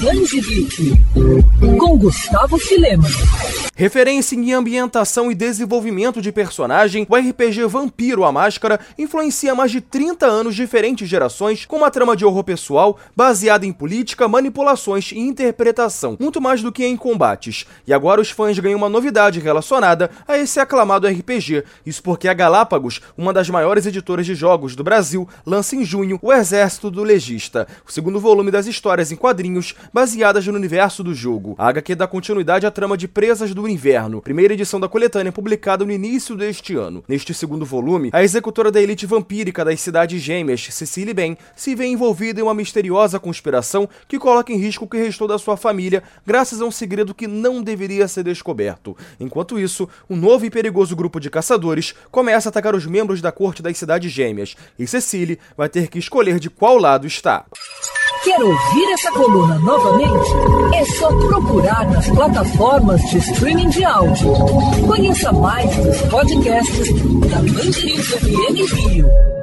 Danzivic, com Gustavo Filema. Referência em ambientação e desenvolvimento de personagem, o RPG Vampiro a Máscara influencia mais de 30 anos diferentes gerações com uma trama de horror pessoal baseada em política, manipulações e interpretação, muito mais do que em combates. E agora os fãs ganham uma novidade relacionada a esse aclamado RPG. Isso porque a Galápagos, uma das maiores editoras de jogos do Brasil, lança em junho O Exército do Legista, o segundo volume das histórias em quadrinhos baseadas no universo do jogo. A HQ dá continuidade à trama de Presas do do Inverno, primeira edição da coletânea publicada no início deste ano. Neste segundo volume, a executora da elite vampírica das cidades gêmeas, Cecily Ben, se vê envolvida em uma misteriosa conspiração que coloca em risco o que restou da sua família, graças a um segredo que não deveria ser descoberto. Enquanto isso, um novo e perigoso grupo de caçadores começa a atacar os membros da corte das cidades gêmeas, e Cecily vai ter que escolher de qual lado está. Quer ouvir essa coluna novamente? É só procurar nas plataformas de streaming de áudio. Conheça mais dos podcasts da Mandirinhos FM Rio.